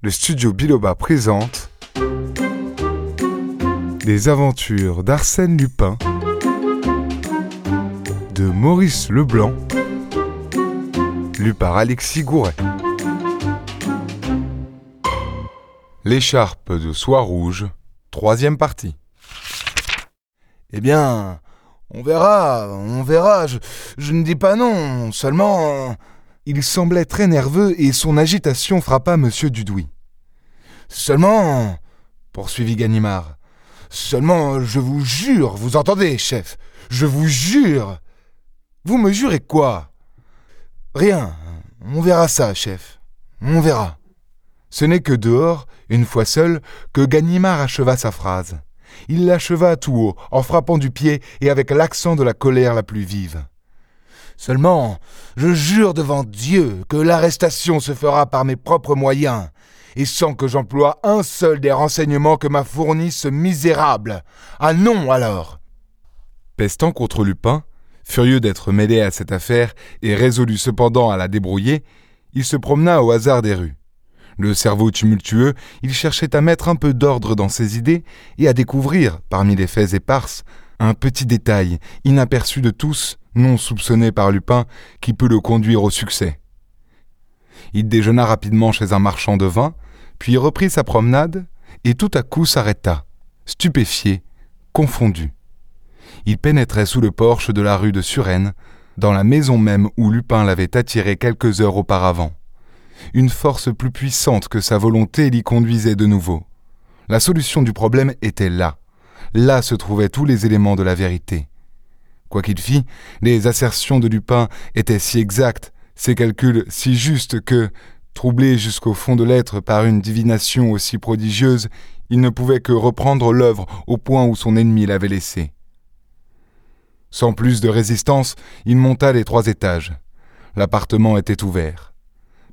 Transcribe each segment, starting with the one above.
le studio Biloba présente Les aventures d'Arsène Lupin de Maurice Leblanc, lu par Alexis Gouret. L'écharpe de soie rouge, troisième partie. Eh bien, on verra, on verra, je, je ne dis pas non, seulement... Il semblait très nerveux et son agitation frappa M. Dudouis. Seulement, poursuivit Ganimard, seulement, je vous jure, vous entendez, chef, je vous jure. Vous me jurez quoi? Rien, on verra ça, chef, on verra. Ce n'est que dehors, une fois seul, que Ganimard acheva sa phrase. Il l'acheva tout haut, en frappant du pied et avec l'accent de la colère la plus vive. Seulement, je jure devant Dieu que l'arrestation se fera par mes propres moyens, et sans que j'emploie un seul des renseignements que m'a fourni ce misérable. Ah non alors Pestant contre Lupin, furieux d'être mêlé à cette affaire et résolu cependant à la débrouiller, il se promena au hasard des rues. Le cerveau tumultueux, il cherchait à mettre un peu d'ordre dans ses idées et à découvrir, parmi les faits éparses, un petit détail, inaperçu de tous, non soupçonné par Lupin, qui peut le conduire au succès. Il déjeuna rapidement chez un marchand de vin, puis reprit sa promenade, et tout à coup s'arrêta, stupéfié, confondu. Il pénétrait sous le porche de la rue de Suresnes, dans la maison même où Lupin l'avait attiré quelques heures auparavant. Une force plus puissante que sa volonté l'y conduisait de nouveau. La solution du problème était là. Là se trouvaient tous les éléments de la vérité. Quoi qu'il fît, les assertions de Lupin étaient si exactes, ses calculs si justes que, troublé jusqu'au fond de l'être par une divination aussi prodigieuse, il ne pouvait que reprendre l'œuvre au point où son ennemi l'avait laissée. Sans plus de résistance, il monta les trois étages. L'appartement était ouvert.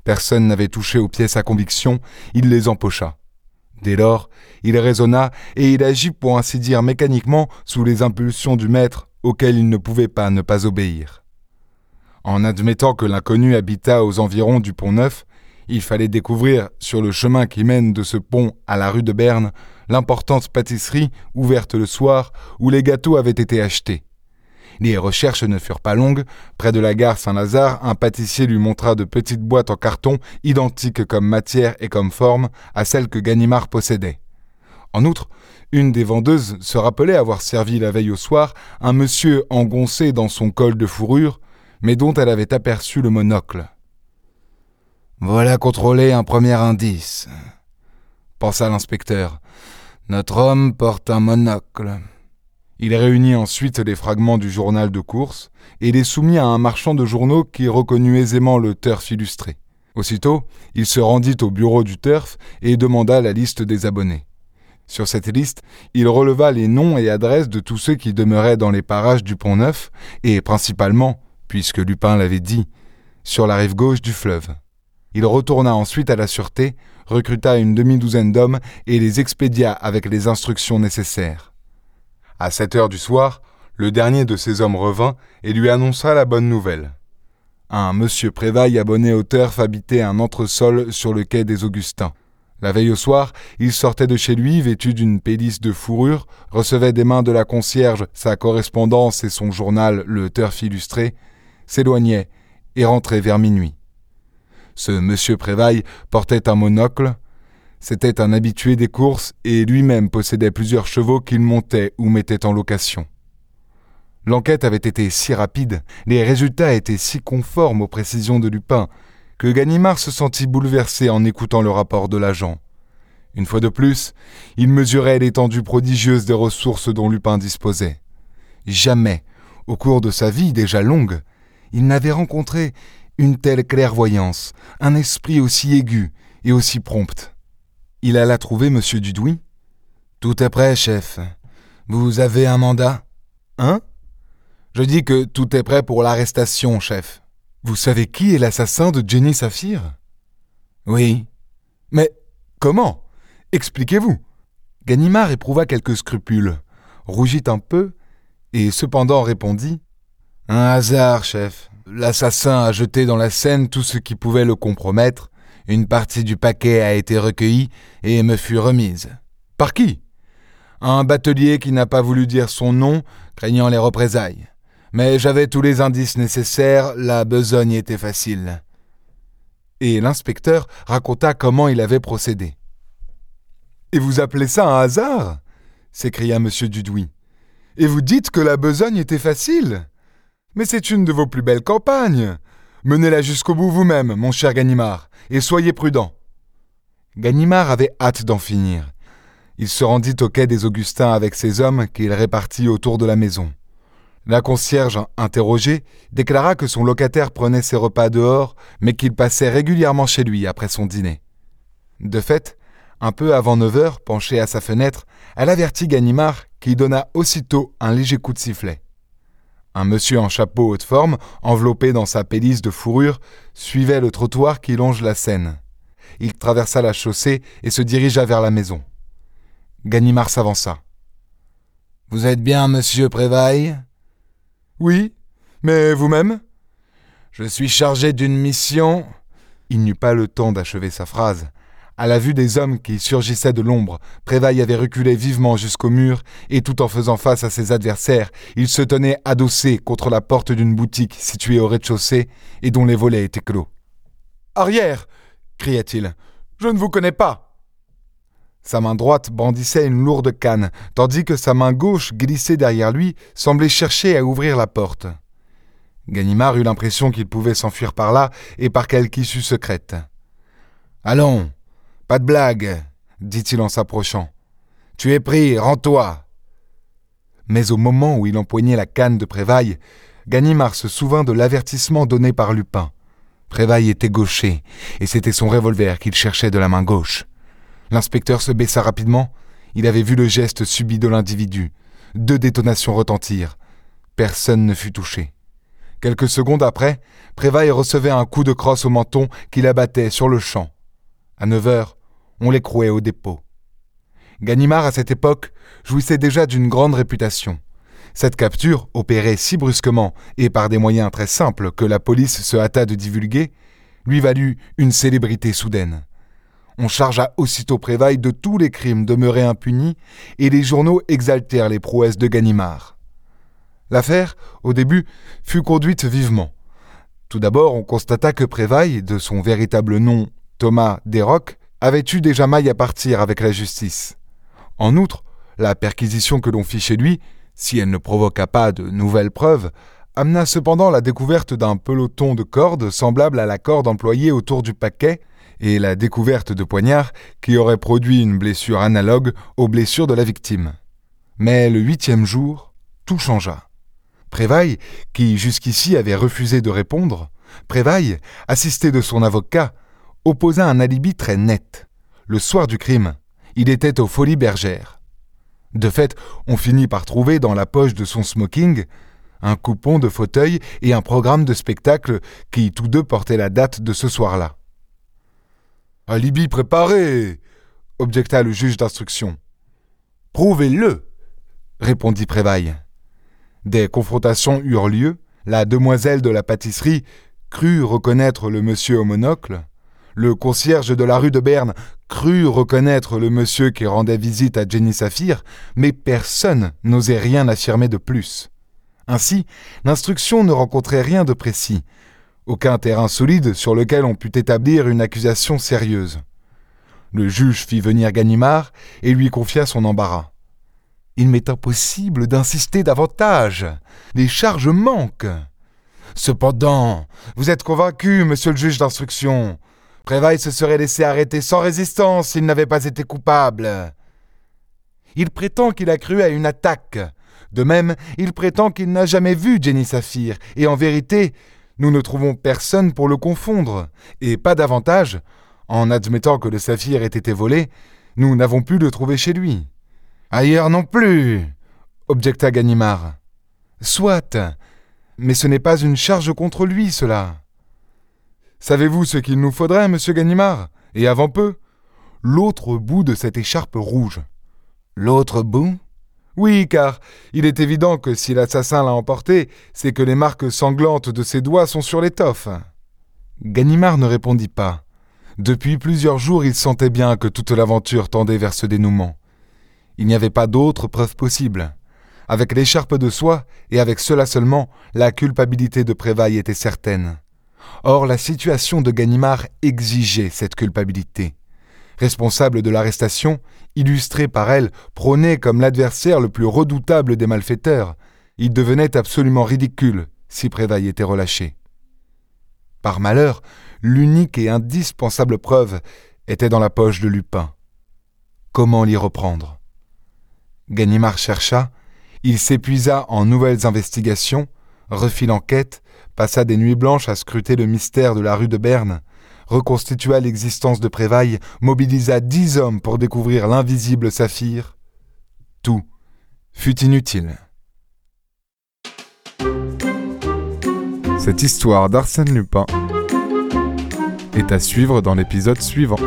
Personne n'avait touché aux pièces à conviction, il les empocha. Dès lors, il raisonna et il agit pour ainsi dire mécaniquement sous les impulsions du maître auquel il ne pouvait pas ne pas obéir. En admettant que l'inconnu habitât aux environs du pont Neuf, il fallait découvrir, sur le chemin qui mène de ce pont à la rue de Berne, l'importante pâtisserie ouverte le soir où les gâteaux avaient été achetés. Les recherches ne furent pas longues. Près de la gare Saint-Lazare, un pâtissier lui montra de petites boîtes en carton, identiques comme matière et comme forme à celles que Ganimard possédait. En outre, une des vendeuses se rappelait avoir servi la veille au soir un monsieur engoncé dans son col de fourrure, mais dont elle avait aperçu le monocle. Voilà contrôlé un premier indice, pensa l'inspecteur. Notre homme porte un monocle. Il réunit ensuite les fragments du journal de course et les soumit à un marchand de journaux qui reconnut aisément le turf illustré. Aussitôt, il se rendit au bureau du turf et demanda la liste des abonnés. Sur cette liste, il releva les noms et adresses de tous ceux qui demeuraient dans les parages du Pont Neuf, et principalement, puisque Lupin l'avait dit, sur la rive gauche du fleuve. Il retourna ensuite à la sûreté, recruta une demi-douzaine d'hommes et les expédia avec les instructions nécessaires. À sept heures du soir, le dernier de ces hommes revint et lui annonça la bonne nouvelle. Un monsieur Prévaille abonné au turf habitait un entresol sur le quai des Augustins. La veille au soir, il sortait de chez lui vêtu d'une pédisse de fourrure, recevait des mains de la concierge sa correspondance et son journal Le Turf illustré, s'éloignait et rentrait vers minuit. Ce monsieur Prévaille portait un monocle. C'était un habitué des courses et lui-même possédait plusieurs chevaux qu'il montait ou mettait en location. L'enquête avait été si rapide, les résultats étaient si conformes aux précisions de Lupin, que Ganimard se sentit bouleversé en écoutant le rapport de l'agent. Une fois de plus, il mesurait l'étendue prodigieuse des ressources dont Lupin disposait. Jamais, au cours de sa vie déjà longue, il n'avait rencontré une telle clairvoyance, un esprit aussi aigu et aussi prompt. Il alla trouver M. Dudouis. Tout est prêt, chef. Vous avez un mandat? Hein? Je dis que tout est prêt pour l'arrestation, chef. Vous savez qui est l'assassin de Jenny Saphir? Oui. Mais comment? Expliquez-vous. Ganimard éprouva quelques scrupules, rougit un peu, et cependant répondit Un hasard, chef. L'assassin a jeté dans la Seine tout ce qui pouvait le compromettre, Une partie du paquet a été recueillie et me fut remise. Par qui? Un batelier qui n'a pas voulu dire son nom, craignant les représailles. Mais j'avais tous les indices nécessaires, la besogne était facile. Et l'inspecteur raconta comment il avait procédé. Et vous appelez ça un hasard? s'écria M. Dudouis. Et vous dites que la besogne était facile? Mais c'est une de vos plus belles campagnes. Menez-la jusqu'au bout vous-même, mon cher Ganimard, et soyez prudent. Ganimard avait hâte d'en finir. Il se rendit au quai des Augustins avec ses hommes qu'il répartit autour de la maison. La concierge, interrogée, déclara que son locataire prenait ses repas dehors, mais qu'il passait régulièrement chez lui après son dîner. De fait, un peu avant neuf heures, penchée à sa fenêtre, elle avertit Ganimard, qui donna aussitôt un léger coup de sifflet. Un monsieur en chapeau haute forme, enveloppé dans sa pelisse de fourrure, suivait le trottoir qui longe la Seine. Il traversa la chaussée et se dirigea vers la maison. Ganimard s'avança. Vous êtes bien monsieur Prévaille Oui, mais vous-même? Je suis chargé d'une mission. Il n'eut pas le temps d'achever sa phrase. À la vue des hommes qui surgissaient de l'ombre, Prévaille avait reculé vivement jusqu'au mur, et tout en faisant face à ses adversaires, il se tenait adossé contre la porte d'une boutique située au rez-de-chaussée et dont les volets étaient clos. Arrière cria-t-il. Je ne vous connais pas. Sa main droite brandissait une lourde canne, tandis que sa main gauche, glissée derrière lui, semblait chercher à ouvrir la porte. Ganimard eut l'impression qu'il pouvait s'enfuir par là et par quelque issue secrète. Allons, pas de blague, dit-il en s'approchant. Tu es pris, rends-toi. Mais au moment où il empoignait la canne de Prévaille, Ganimard se souvint de l'avertissement donné par Lupin. Prévaille était gaucher, et c'était son revolver qu'il cherchait de la main gauche. L'inspecteur se baissa rapidement. Il avait vu le geste subit de l'individu. Deux détonations retentirent. Personne ne fut touché. Quelques secondes après, Prévaille recevait un coup de crosse au menton qui l'abattait sur le champ. À neuf heures, on l'écrouait au dépôt. Ganimard, à cette époque, jouissait déjà d'une grande réputation. Cette capture, opérée si brusquement et par des moyens très simples que la police se hâta de divulguer, lui valut une célébrité soudaine. On chargea aussitôt Prévaille de tous les crimes demeurés impunis et les journaux exaltèrent les prouesses de Ganimard. L'affaire, au début, fut conduite vivement. Tout d'abord, on constata que Prévaille, de son véritable nom Thomas Desroques, avait eu déjà maille à partir avec la justice. En outre, la perquisition que l'on fit chez lui, si elle ne provoqua pas de nouvelles preuves, amena cependant la découverte d'un peloton de cordes semblable à la corde employée autour du paquet, et la découverte de poignards qui auraient produit une blessure analogue aux blessures de la victime. Mais le huitième jour, tout changea. Prévaille, qui jusqu'ici avait refusé de répondre, Prévaille, assisté de son avocat, opposa un alibi très net. Le soir du crime, il était aux Folies Bergères. De fait, on finit par trouver dans la poche de son smoking un coupon de fauteuil et un programme de spectacle qui tous deux portaient la date de ce soir-là. Alibi préparé objecta le juge d'instruction. Prouvez-le répondit Prévaille. Des confrontations eurent lieu, la demoiselle de la pâtisserie crut reconnaître le monsieur au monocle, le concierge de la rue de Berne crut reconnaître le monsieur qui rendait visite à Jenny Saphir, mais personne n'osait rien affirmer de plus. Ainsi, l'instruction ne rencontrait rien de précis, aucun terrain solide sur lequel on pût établir une accusation sérieuse. Le juge fit venir Ganimard et lui confia son embarras. Il m'est impossible d'insister davantage. Les charges manquent. Cependant, vous êtes convaincu, monsieur le juge d'instruction. Prévaille se serait laissé arrêter sans résistance s'il n'avait pas été coupable. Il prétend qu'il a cru à une attaque. De même, il prétend qu'il n'a jamais vu Jenny Saphir, et en vérité, nous ne trouvons personne pour le confondre, et pas davantage, en admettant que le saphir ait été volé, nous n'avons pu le trouver chez lui. Ailleurs non plus, objecta Ganimard. Soit, mais ce n'est pas une charge contre lui, cela. Savez-vous ce qu'il nous faudrait, monsieur Ganimard? Et avant peu L'autre bout de cette écharpe rouge. L'autre bout? Oui, car il est évident que si l'assassin l'a emporté, c'est que les marques sanglantes de ses doigts sont sur l'étoffe. Ganimard ne répondit pas. Depuis plusieurs jours, il sentait bien que toute l'aventure tendait vers ce dénouement. Il n'y avait pas d'autre preuve possible. Avec l'écharpe de soie, et avec cela seulement, la culpabilité de Prévaille était certaine. Or, la situation de Ganimard exigeait cette culpabilité. Responsable de l'arrestation, illustré par elle, prôné comme l'adversaire le plus redoutable des malfaiteurs, il devenait absolument ridicule si Prévaille était relâché. Par malheur, l'unique et indispensable preuve était dans la poche de Lupin. Comment l'y reprendre? Ganimard chercha, il s'épuisa en nouvelles investigations, refit l'enquête, passa des nuits blanches à scruter le mystère de la rue de Berne, reconstitua l'existence de Prévaille, mobilisa dix hommes pour découvrir l'invisible saphir. Tout fut inutile. Cette histoire d'Arsène Lupin est à suivre dans l'épisode suivant.